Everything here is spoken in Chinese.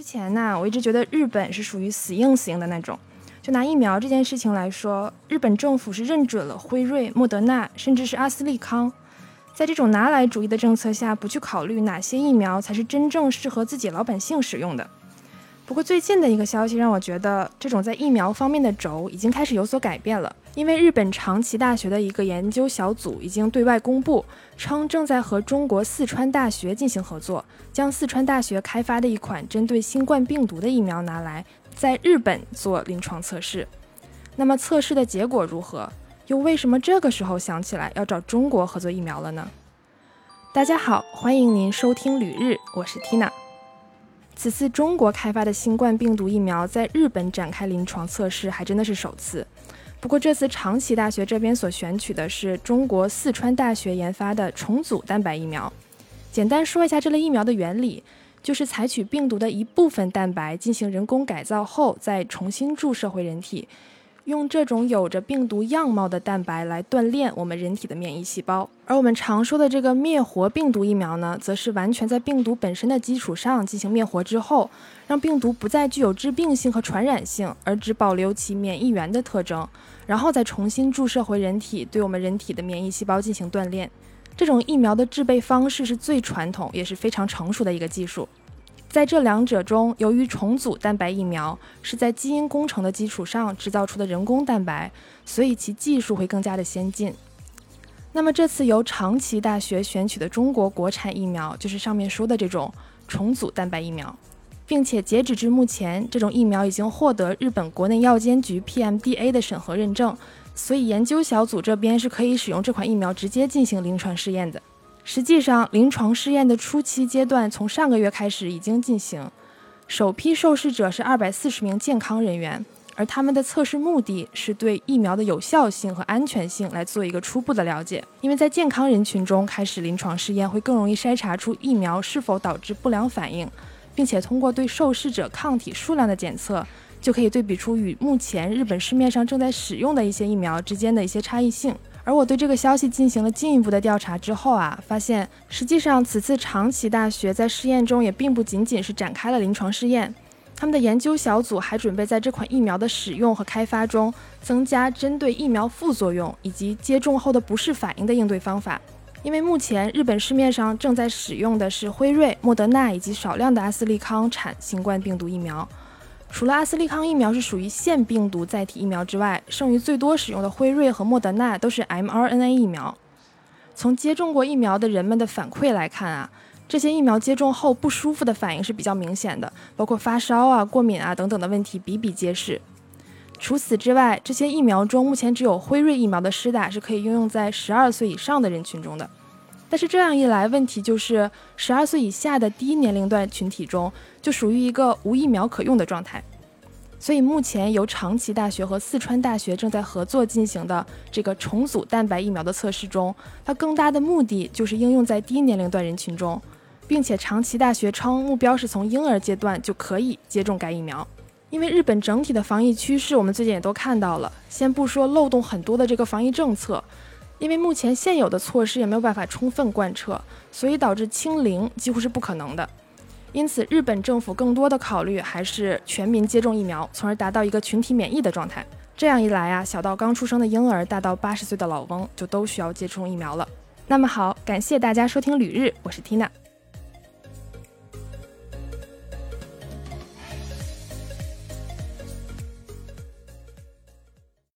之前呢，我一直觉得日本是属于死硬死硬的那种。就拿疫苗这件事情来说，日本政府是认准了辉瑞、莫德纳，甚至是阿斯利康。在这种拿来主义的政策下，不去考虑哪些疫苗才是真正适合自己老百姓使用的。不过最近的一个消息让我觉得，这种在疫苗方面的轴已经开始有所改变了。因为日本长崎大学的一个研究小组已经对外公布，称正在和中国四川大学进行合作，将四川大学开发的一款针对新冠病毒的疫苗拿来在日本做临床测试。那么测试的结果如何？又为什么这个时候想起来要找中国合作疫苗了呢？大家好，欢迎您收听旅日，我是 Tina。此次中国开发的新冠病毒疫苗在日本展开临床测试，还真的是首次。不过这次长崎大学这边所选取的是中国四川大学研发的重组蛋白疫苗。简单说一下这类疫苗的原理，就是采取病毒的一部分蛋白进行人工改造后，再重新注射回人体。用这种有着病毒样貌的蛋白来锻炼我们人体的免疫细胞，而我们常说的这个灭活病毒疫苗呢，则是完全在病毒本身的基础上进行灭活之后，让病毒不再具有致病性和传染性，而只保留其免疫源的特征，然后再重新注射回人体，对我们人体的免疫细胞进行锻炼。这种疫苗的制备方式是最传统也是非常成熟的一个技术。在这两者中，由于重组蛋白疫苗是在基因工程的基础上制造出的人工蛋白，所以其技术会更加的先进。那么这次由长崎大学选取的中国国产疫苗，就是上面说的这种重组蛋白疫苗，并且截止至目前，这种疫苗已经获得日本国内药监局 PMDA 的审核认证，所以研究小组这边是可以使用这款疫苗直接进行临床试验的。实际上，临床试验的初期阶段从上个月开始已经进行。首批受试者是二百四十名健康人员，而他们的测试目的是对疫苗的有效性和安全性来做一个初步的了解。因为在健康人群中开始临床试验，会更容易筛查出疫苗是否导致不良反应，并且通过对受试者抗体数量的检测，就可以对比出与目前日本市面上正在使用的一些疫苗之间的一些差异性。而我对这个消息进行了进一步的调查之后啊，发现实际上此次长崎大学在试验中也并不仅仅是展开了临床试验，他们的研究小组还准备在这款疫苗的使用和开发中增加针对疫苗副作用以及接种后的不适反应的应对方法。因为目前日本市面上正在使用的是辉瑞、莫德纳以及少量的阿斯利康产新冠病毒疫苗。除了阿斯利康疫苗是属于腺病毒载体疫苗之外，剩余最多使用的辉瑞和莫德纳都是 mRNA 疫苗。从接种过疫苗的人们的反馈来看啊，这些疫苗接种后不舒服的反应是比较明显的，包括发烧啊、过敏啊等等的问题比比皆是。除此之外，这些疫苗中目前只有辉瑞疫苗的施打是可以应用在十二岁以上的人群中的。但是这样一来，问题就是十二岁以下的低年龄段群体中就属于一个无疫苗可用的状态。所以目前由长崎大学和四川大学正在合作进行的这个重组蛋白疫苗的测试中，它更大的目的就是应用在低年龄段人群中，并且长崎大学称目标是从婴儿阶段就可以接种该疫苗。因为日本整体的防疫趋势，我们最近也都看到了，先不说漏洞很多的这个防疫政策。因为目前现有的措施也没有办法充分贯彻，所以导致清零几乎是不可能的。因此，日本政府更多的考虑还是全民接种疫苗，从而达到一个群体免疫的状态。这样一来啊，小到刚出生的婴儿，大到八十岁的老翁，就都需要接种疫苗了。那么好，感谢大家收听旅日，我是缇娜。